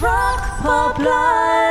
Rock Pop Live.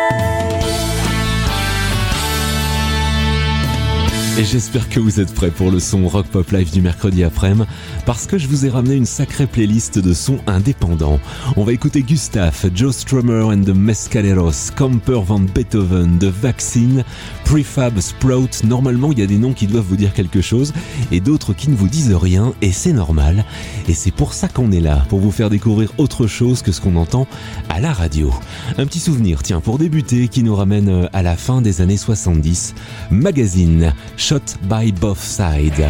Et j'espère que vous êtes prêts pour le son Rock Pop Live du mercredi après-midi, parce que je vous ai ramené une sacrée playlist de sons indépendants. On va écouter Gustave, Joe Strummer and the Mescaleros, Camper van Beethoven, The Vaccine, Prefab Sprout. Normalement, il y a des noms qui doivent vous dire quelque chose, et d'autres qui ne vous disent rien, et c'est normal. Et c'est pour ça qu'on est là, pour vous faire découvrir autre chose que ce qu'on entend à la radio. Un petit souvenir, tiens, pour débuter, qui nous ramène à la fin des années 70. Magazine, Shot by Both Sides.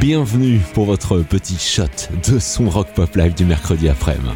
Bienvenue pour votre petit shot de son rock pop live du mercredi après-midi.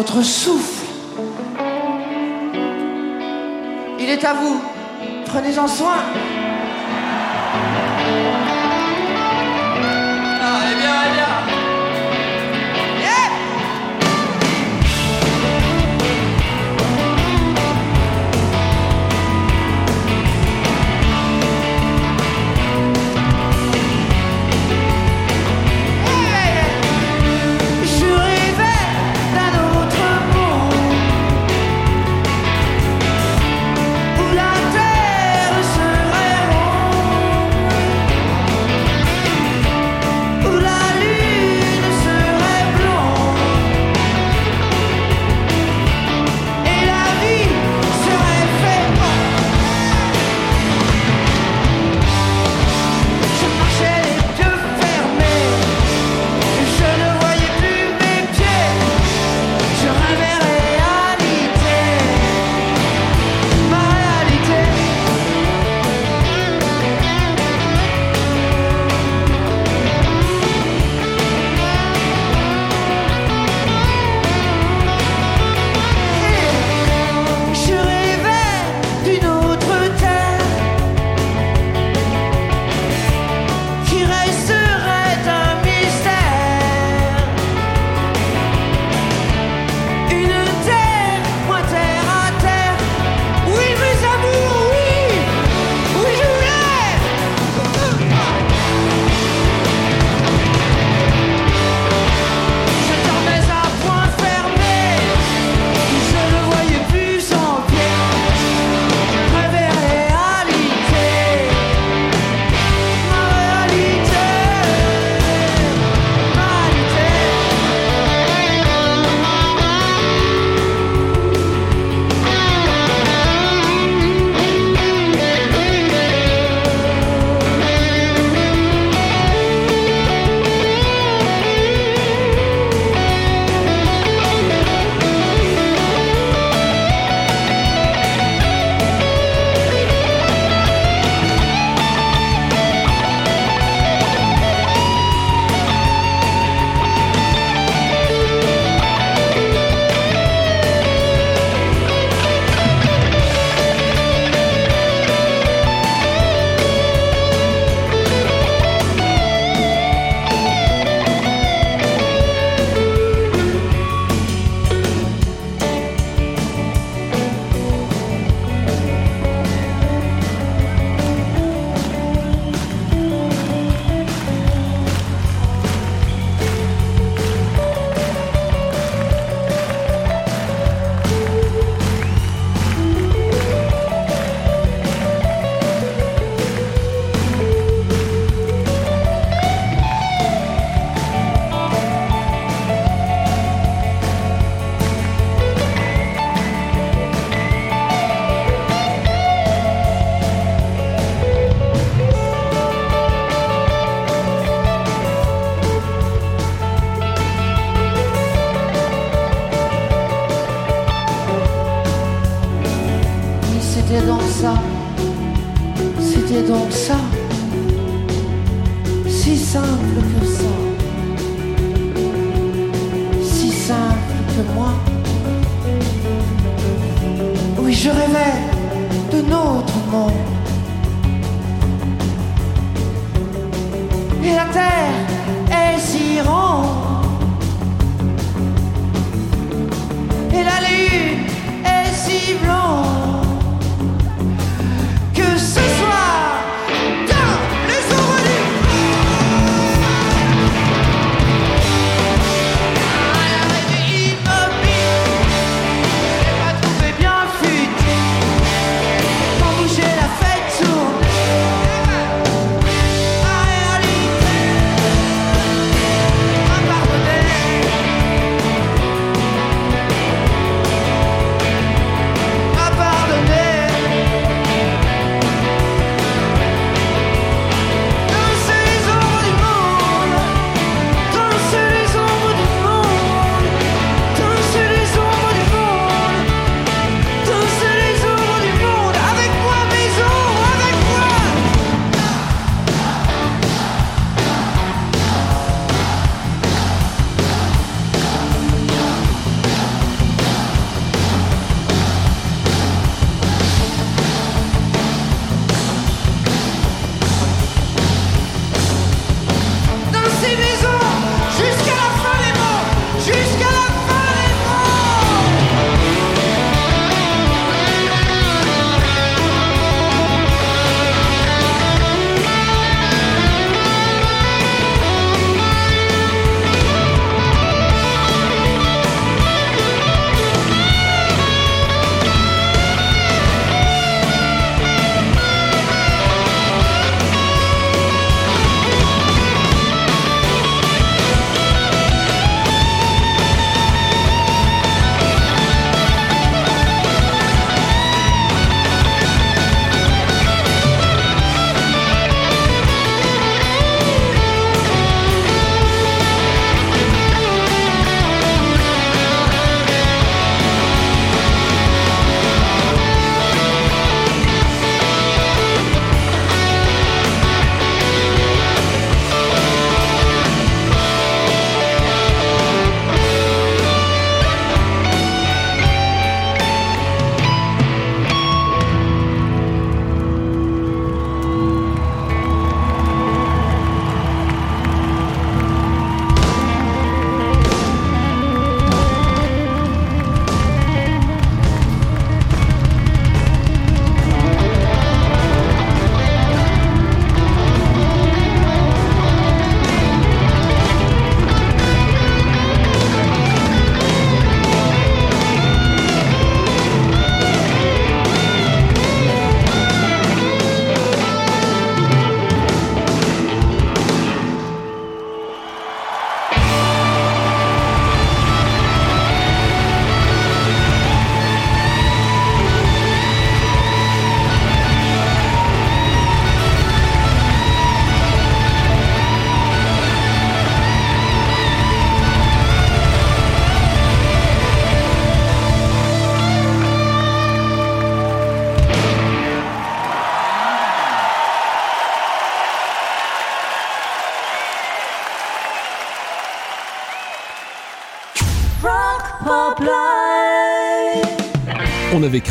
Notre souffle. Il est à vous. Prenez-en soin.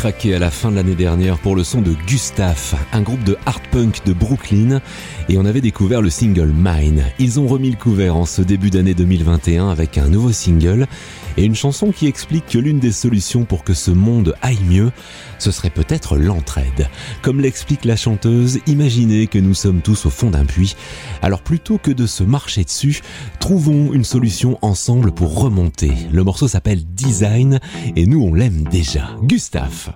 Craqué à la fin de l'année dernière pour le son de Gustave, un groupe de hard punk de Brooklyn, et on avait découvert le single Mine. Ils ont remis le couvert en ce début d'année 2021 avec un nouveau single et une chanson qui explique que l'une des solutions pour que ce monde aille mieux, ce serait peut-être l'entraide. Comme l'explique la chanteuse, imaginez que nous sommes tous au fond d'un puits. Alors plutôt que de se marcher dessus, trouvons une solution ensemble pour remonter. Le morceau s'appelle Design et nous on l'aime déjà. Gustave.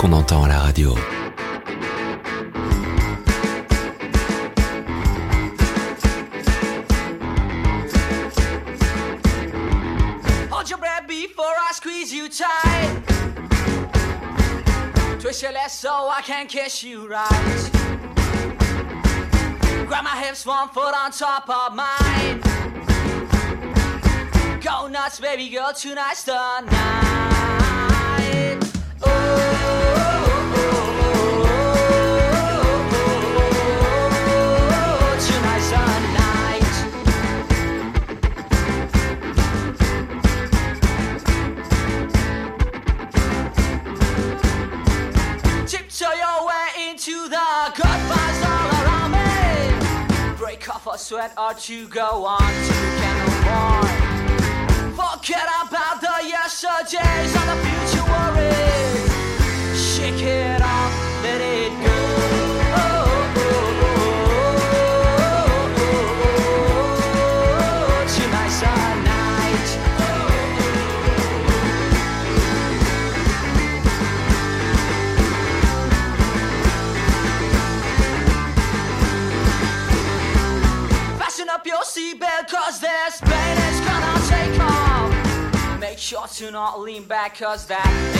Qu'on entend à la radio. Hold your breath before I squeeze you tight. Twist your left so I can kiss you right. Grab my hips, one foot on top of mine. Go nuts, baby girl, tonight's the night. Sweat or to go on to get more. Forget about the yesterdays and the future worries. Shake it off, let it go. 'Cause that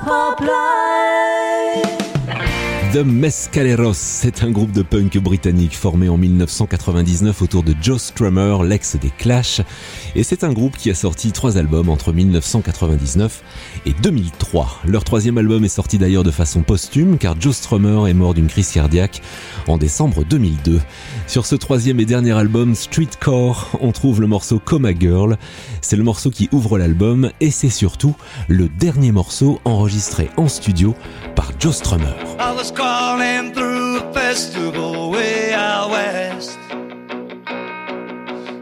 poplar. The Mescaleros, c'est un groupe de punk britannique formé en 1999 autour de Joe Strummer, l'ex des Clash, et c'est un groupe qui a sorti trois albums entre 1999 et 2003. Leur troisième album est sorti d'ailleurs de façon posthume car Joe Strummer est mort d'une crise cardiaque en décembre 2002. Sur ce troisième et dernier album, Streetcore, on trouve le morceau Coma Girl. C'est le morceau qui ouvre l'album et c'est surtout le dernier morceau enregistré en studio par Joe Strummer. Calling through a festival way out west.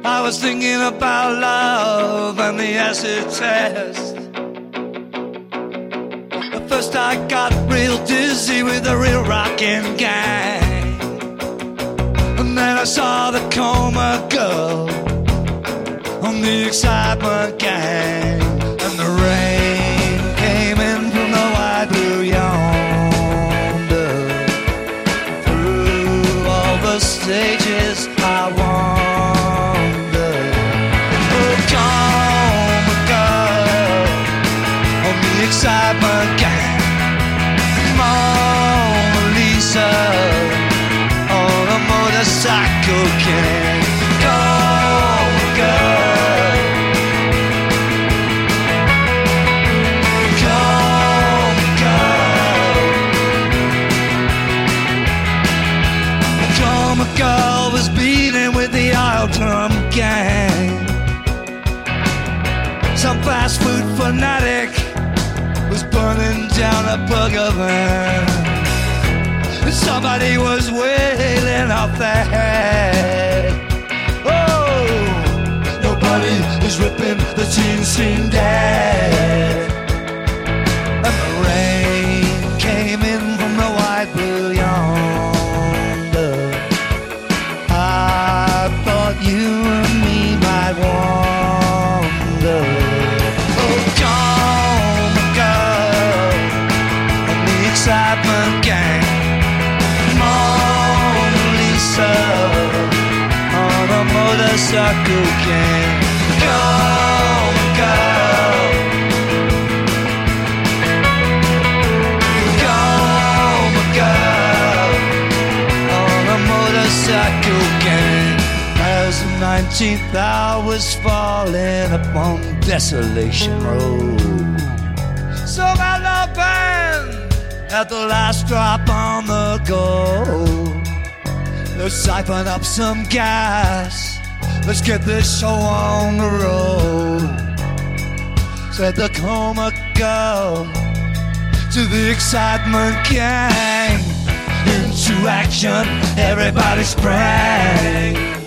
I was thinking about love and the acid test. At first I got real dizzy with the real rockin' gang. And then I saw the coma girl on the excitement gang. somebody was wailing out there. Oh, nobody is ripping the jeans seam down. 13th I was falling upon Desolation Road. So my love band at the last drop on the go. Let's siphon up some gas. Let's get this show on the road. Said the coma girl to the excitement gang. Into action, everybody sprang.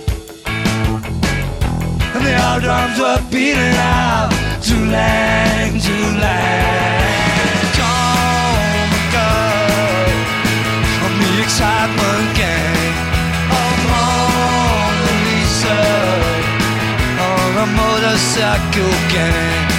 And the old drums were beating out to lang, to lang. Come, girl, on the excitement gang. Oh, Mona Lisa, on a motorcycle gang.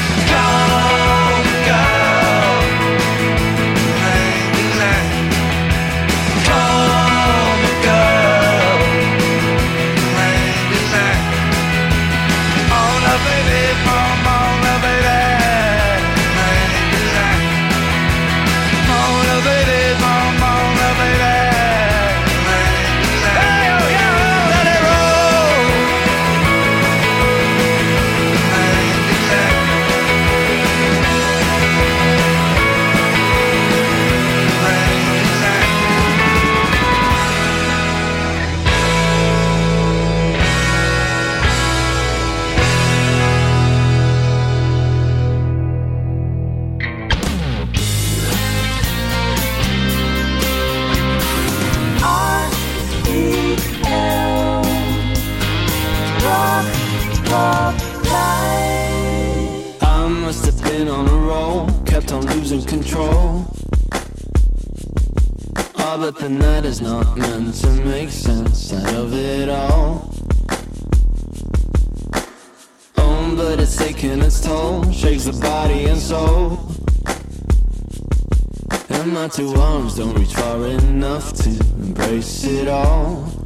Two arms don't reach far enough to embrace it all.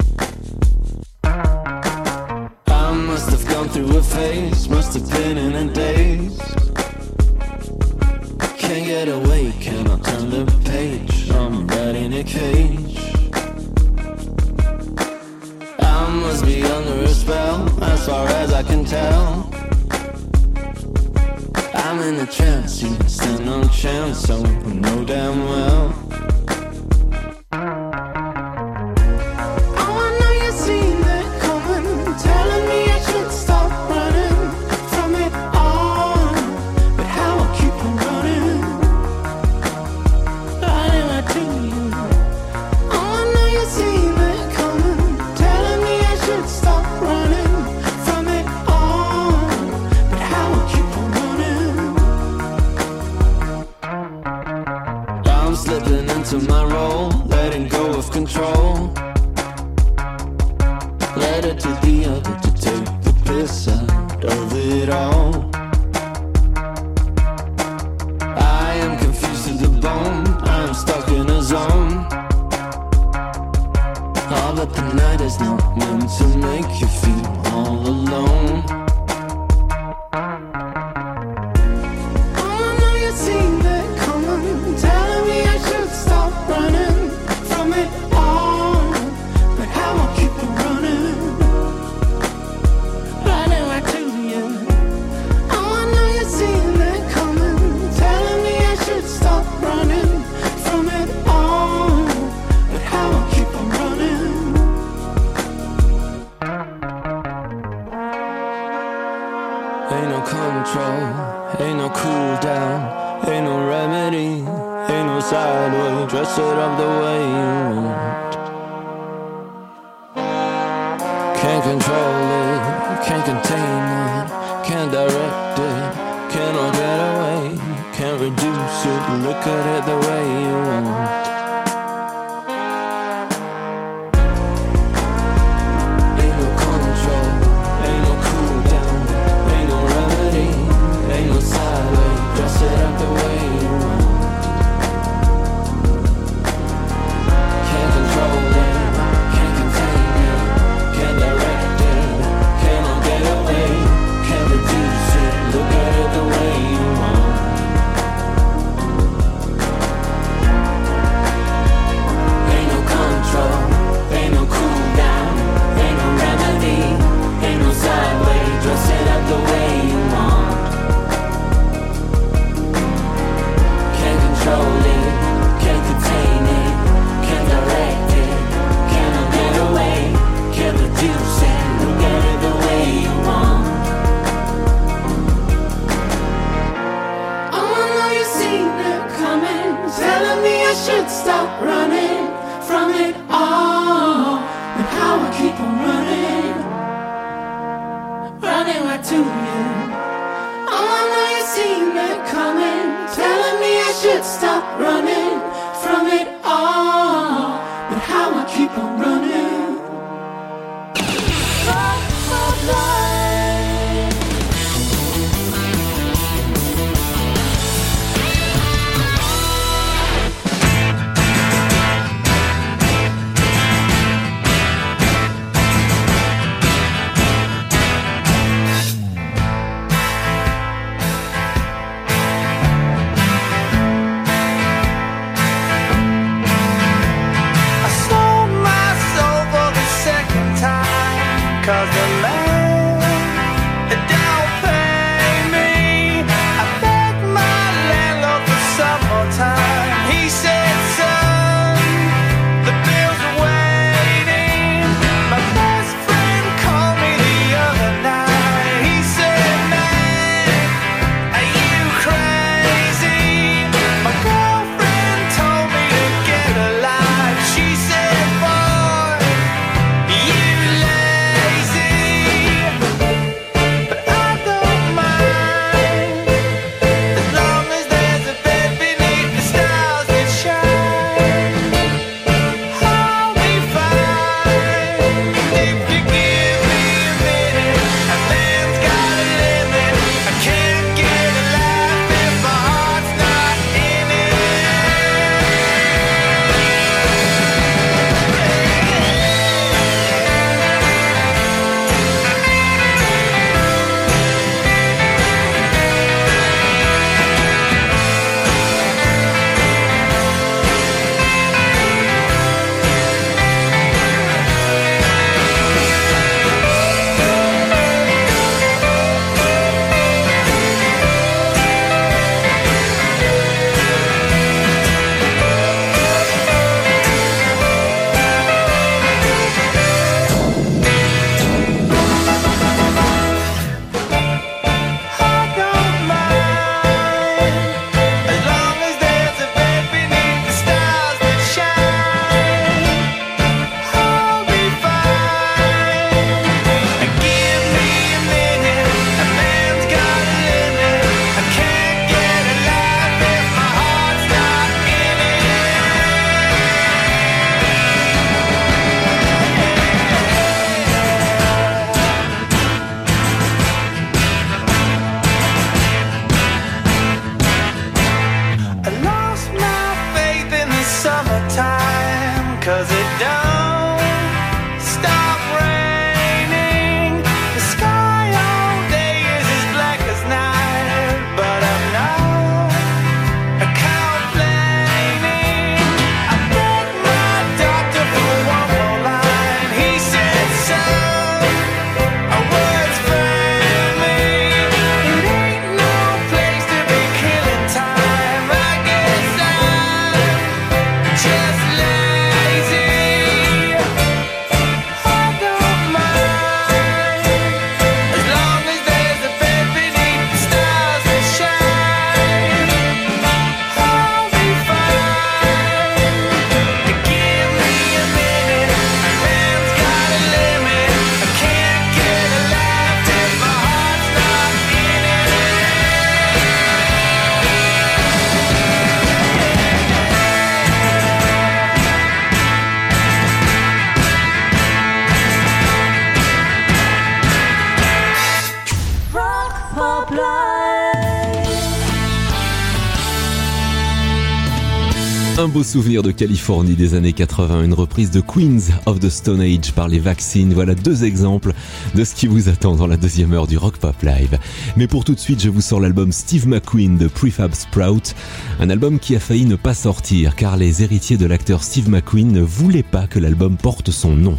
Un beau souvenir de Californie des années 80, une reprise de Queens of the Stone Age par les Vaccines. Voilà deux exemples de ce qui vous attend dans la deuxième heure du Rock Pop Live. Mais pour tout de suite, je vous sors l'album Steve McQueen de Prefab Sprout. Un album qui a failli ne pas sortir car les héritiers de l'acteur Steve McQueen ne voulaient pas que l'album porte son nom.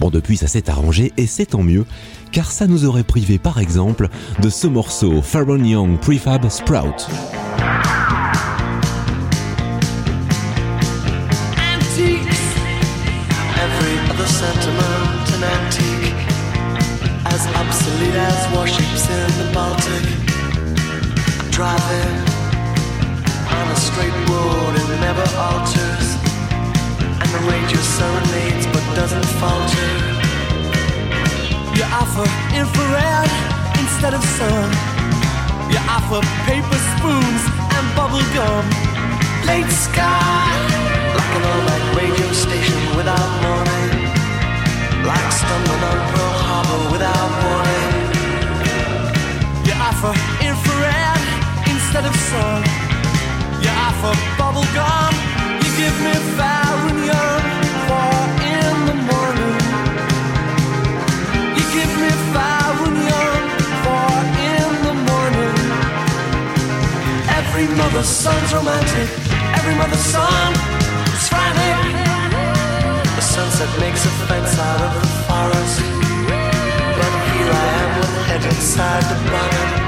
Bon, depuis, ça s'est arrangé et c'est tant mieux car ça nous aurait privé par exemple de ce morceau Pharoah Young Prefab Sprout. Driving on a straight road, it never alters, and the ranger serenades but doesn't falter. You offer infrared instead of sun. You offer paper spoons and bubble gum. Late sky, like an all-night radio station without warning. Like stumbling on Pearl Harbor without warning. You offer instead of sun. You offer bubble gum. You give me fire when you're four in the morning. You give me fire when you're four in the morning. Every mother's son's romantic. Every mother's son is frantic. The sunset makes a fence out of the forest. But here I am with head inside the bonnet.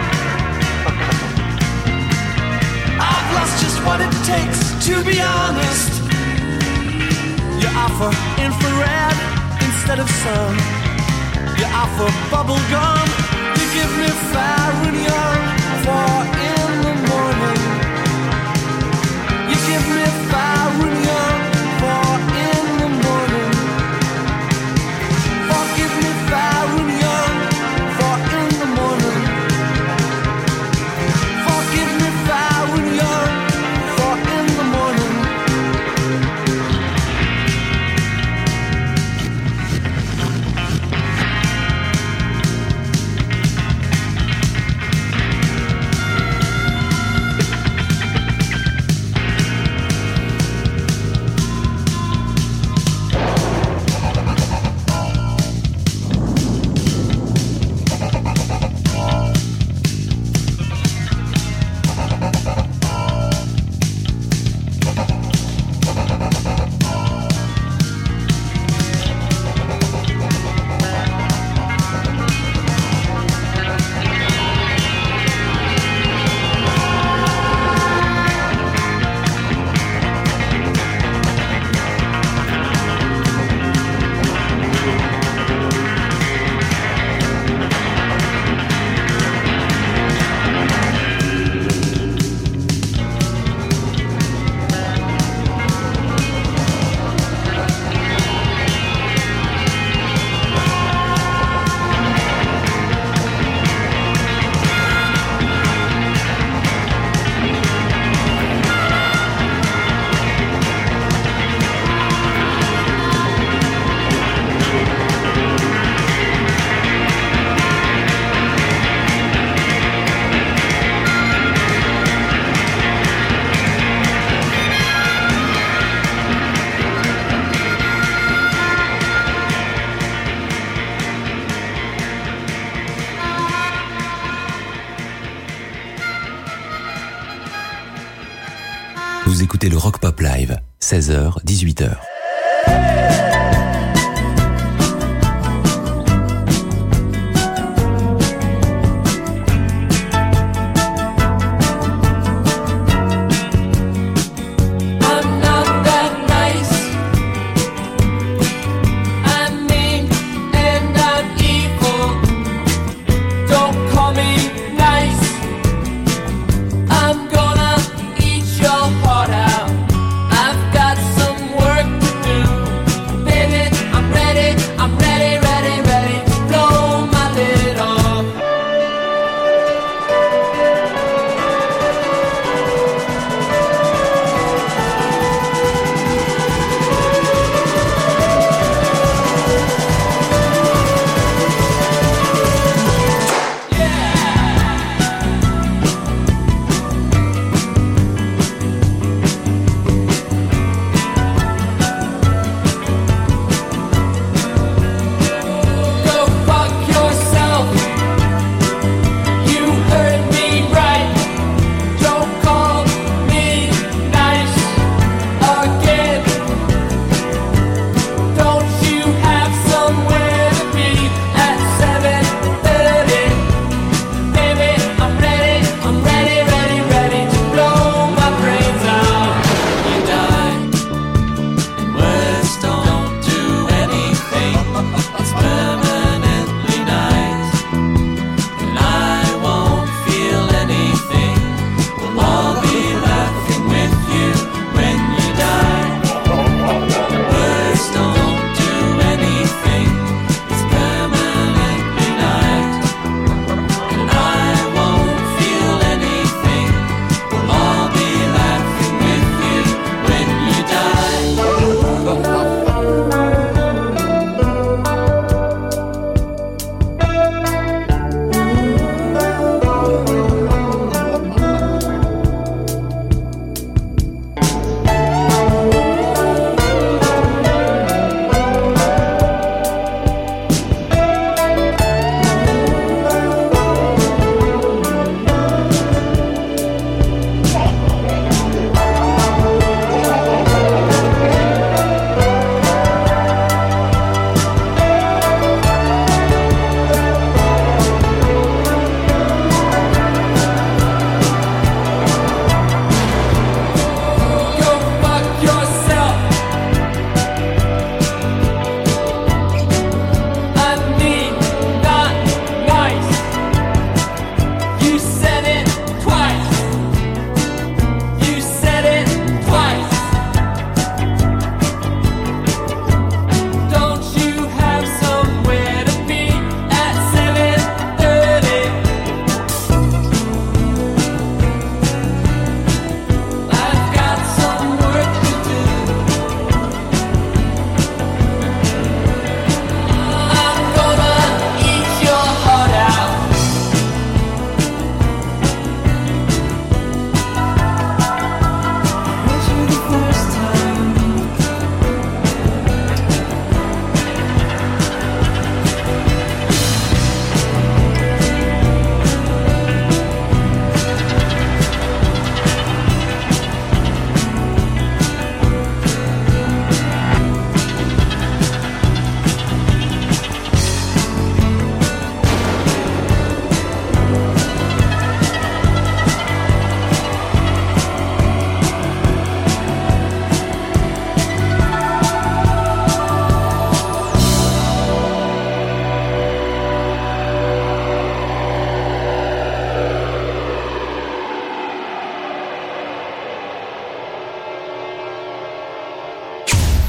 What it takes to be honest. You offer infrared instead of sun. You offer bubble gum. You give me fire when you're four in the morning. You give me fire when you're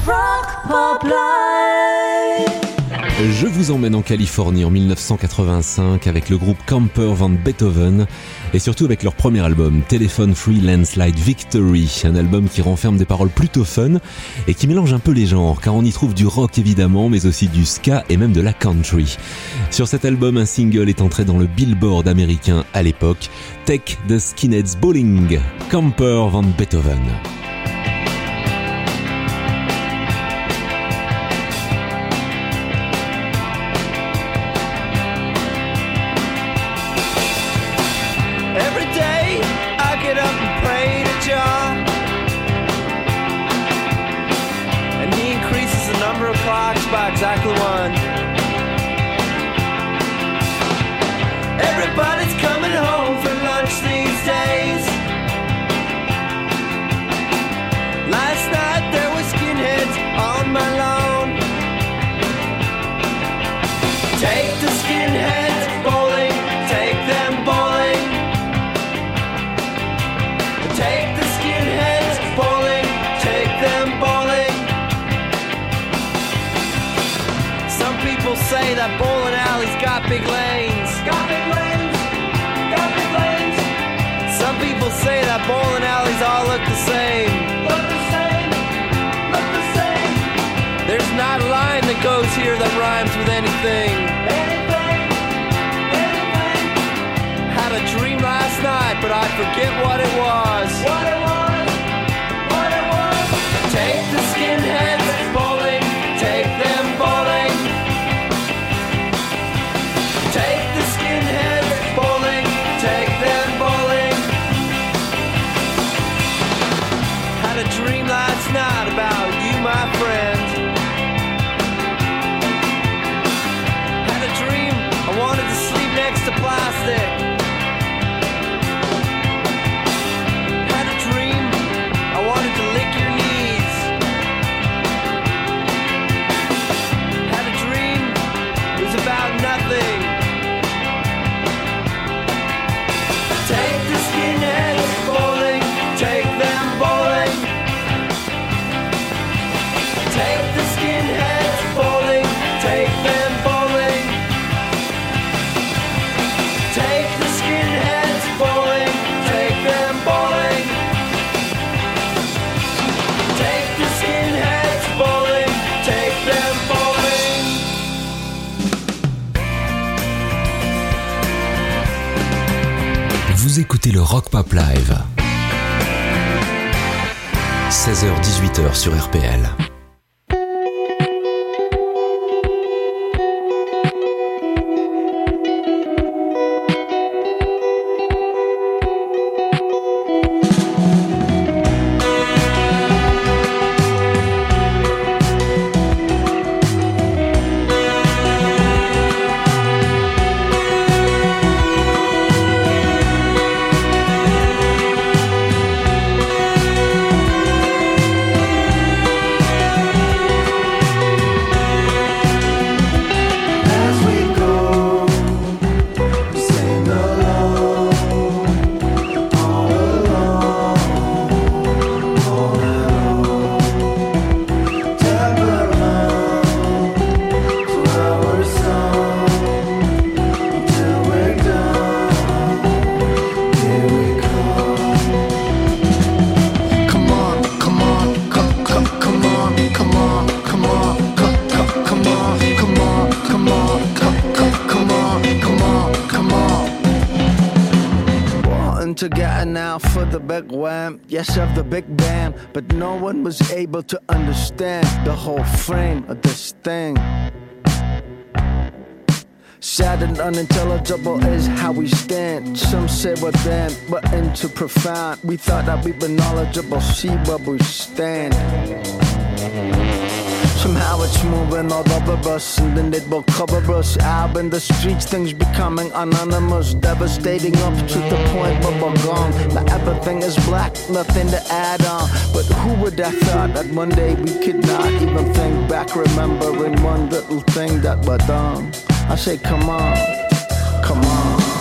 Rock. Je vous emmène en Californie en 1985 avec le groupe Camper Van Beethoven et surtout avec leur premier album Telephone Free Landslide Victory, un album qui renferme des paroles plutôt fun et qui mélange un peu les genres car on y trouve du rock évidemment mais aussi du ska et même de la country. Sur cet album, un single est entré dans le Billboard américain à l'époque, Take the Skinheads Bowling, Camper Van Beethoven. Pop Live. 16h-18h sur RPL. One was able to understand the whole frame of this thing. Sad and unintelligible is how we stand. Some say we're damned, we're into profound. We thought that we were knowledgeable, see where we stand. Somehow it's moving all over us, and then it will cover us. Out in the streets, things becoming anonymous, devastating up to the point where we're gone. Now everything is black, nothing to add on. But who would have thought that one day we could not even think back, remembering one little thing that we're done? I say, come on, come on.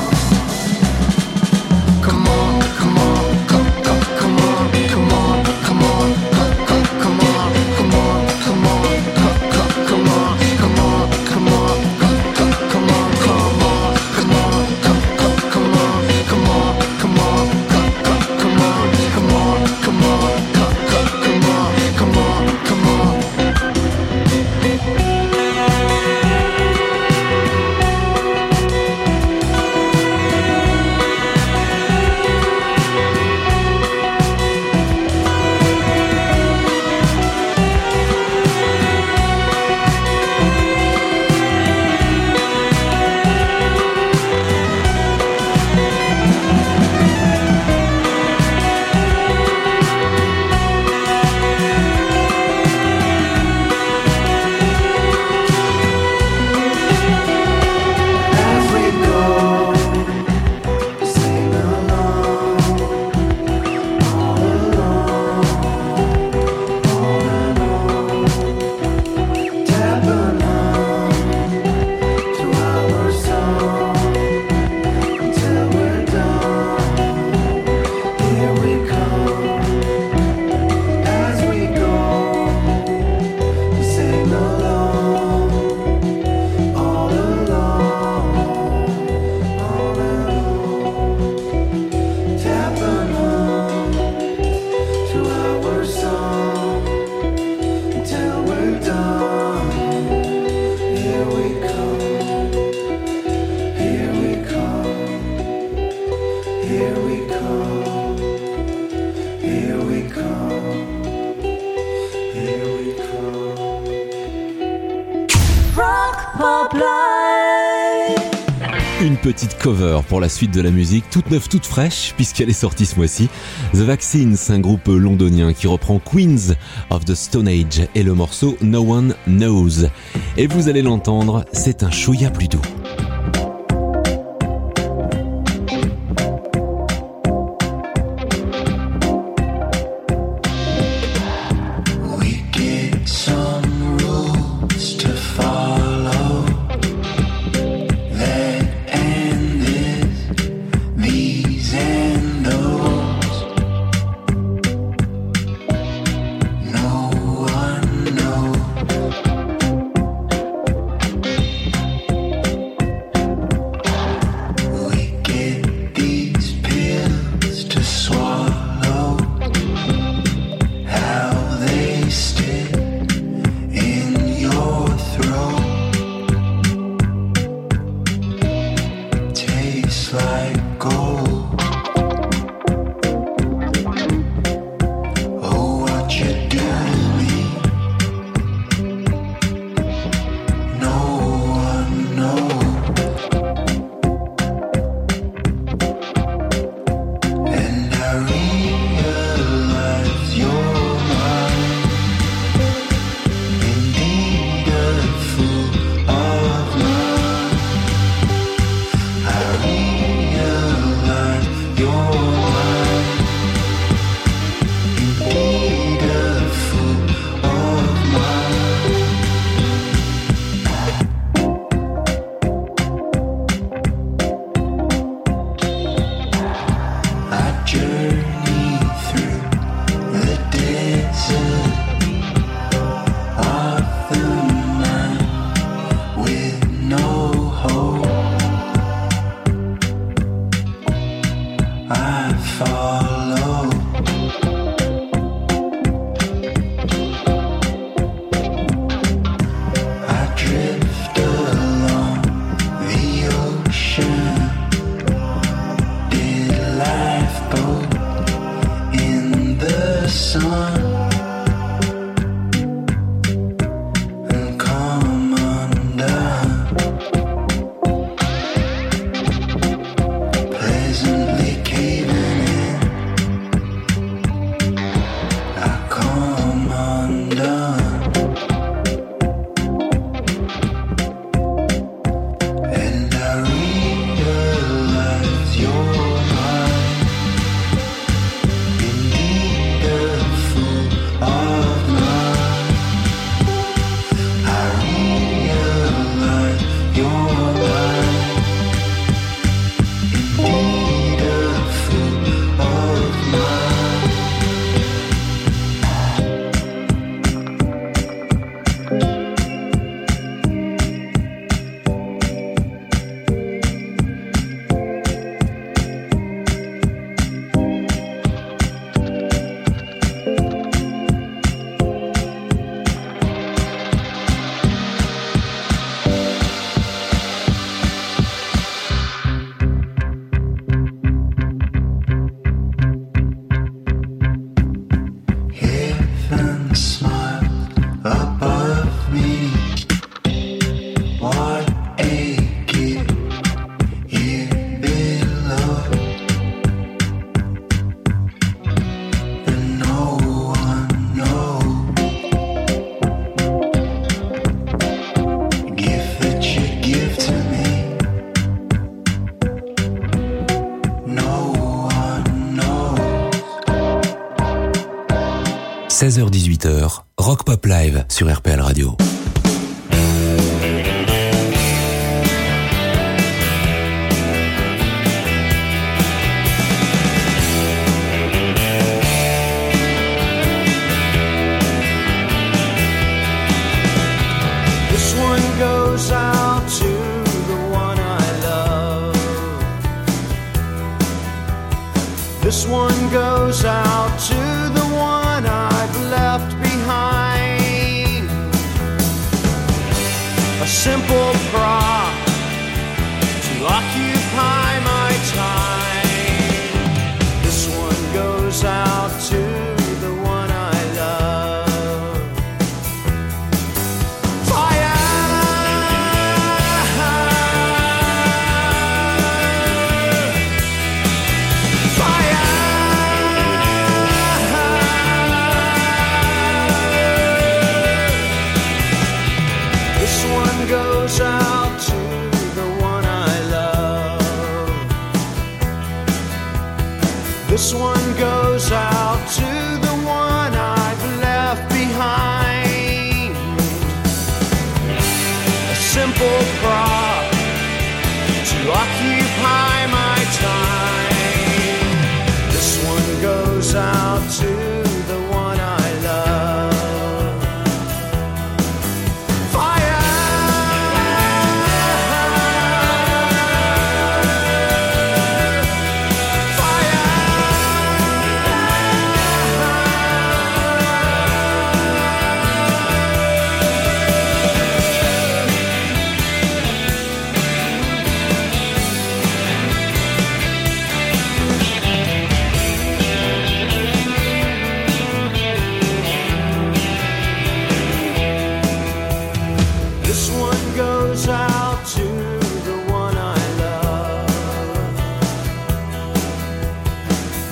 petite cover pour la suite de la musique, toute neuve, toute fraîche, puisqu'elle est sortie ce mois-ci. The Vaccines, un groupe londonien qui reprend Queens of the Stone Age et le morceau No One Knows. Et vous allez l'entendre, c'est un chouïa plus doux. 18h Rock Pop Live sur RPL Radio. This one goes out to simple pride.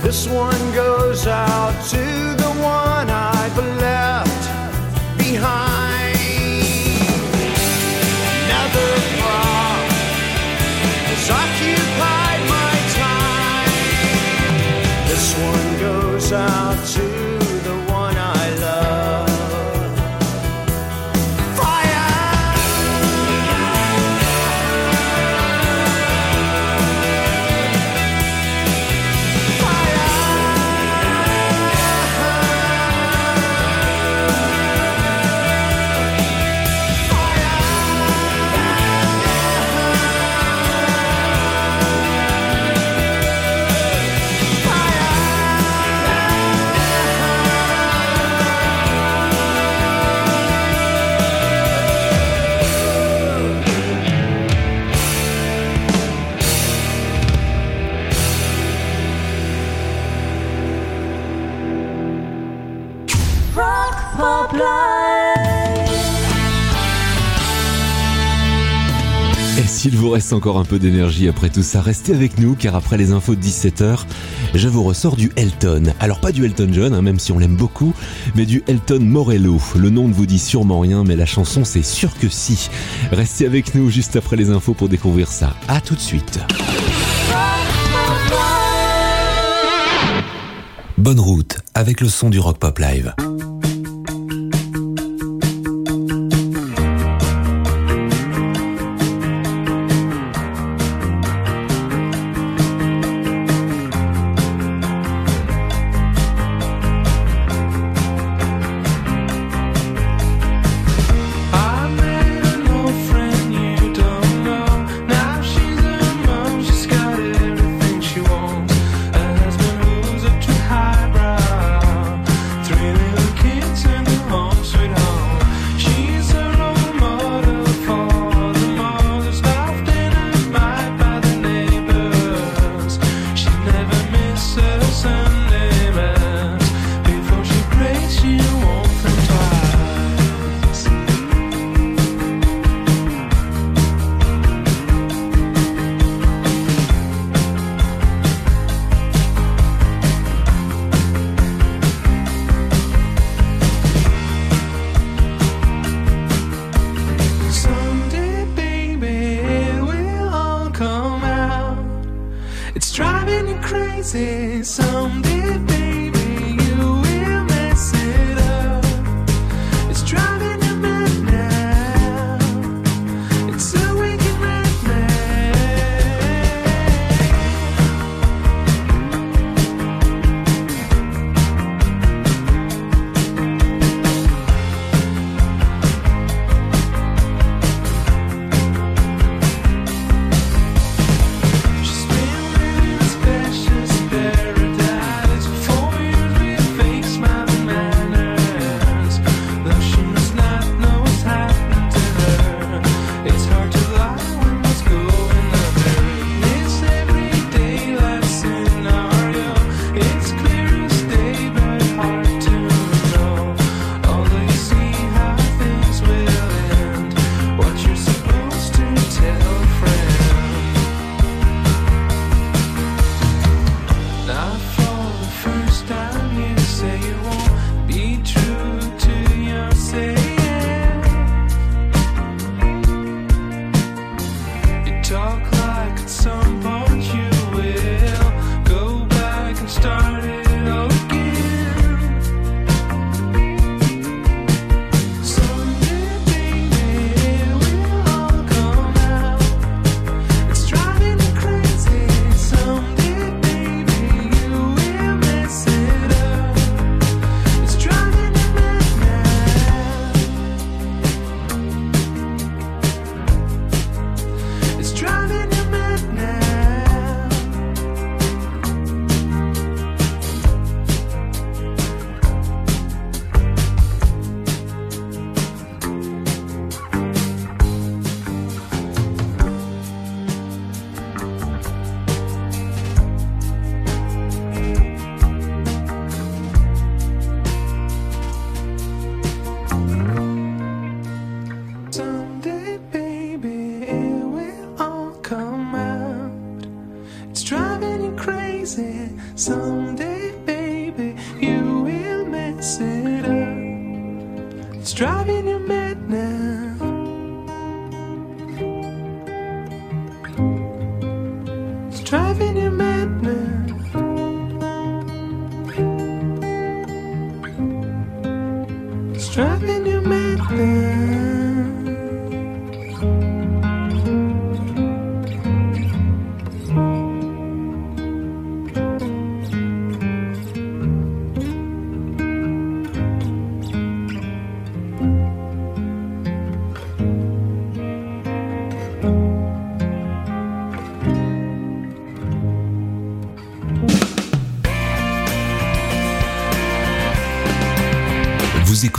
This one vous reste encore un peu d'énergie après tout ça, restez avec nous car après les infos de 17h, je vous ressors du Elton. Alors pas du Elton John, hein, même si on l'aime beaucoup, mais du Elton Morello. Le nom ne vous dit sûrement rien, mais la chanson c'est sûr que si. Restez avec nous juste après les infos pour découvrir ça. A tout de suite. Bonne route avec le son du Rock Pop Live.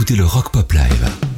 écoutez le Rock Pop Live.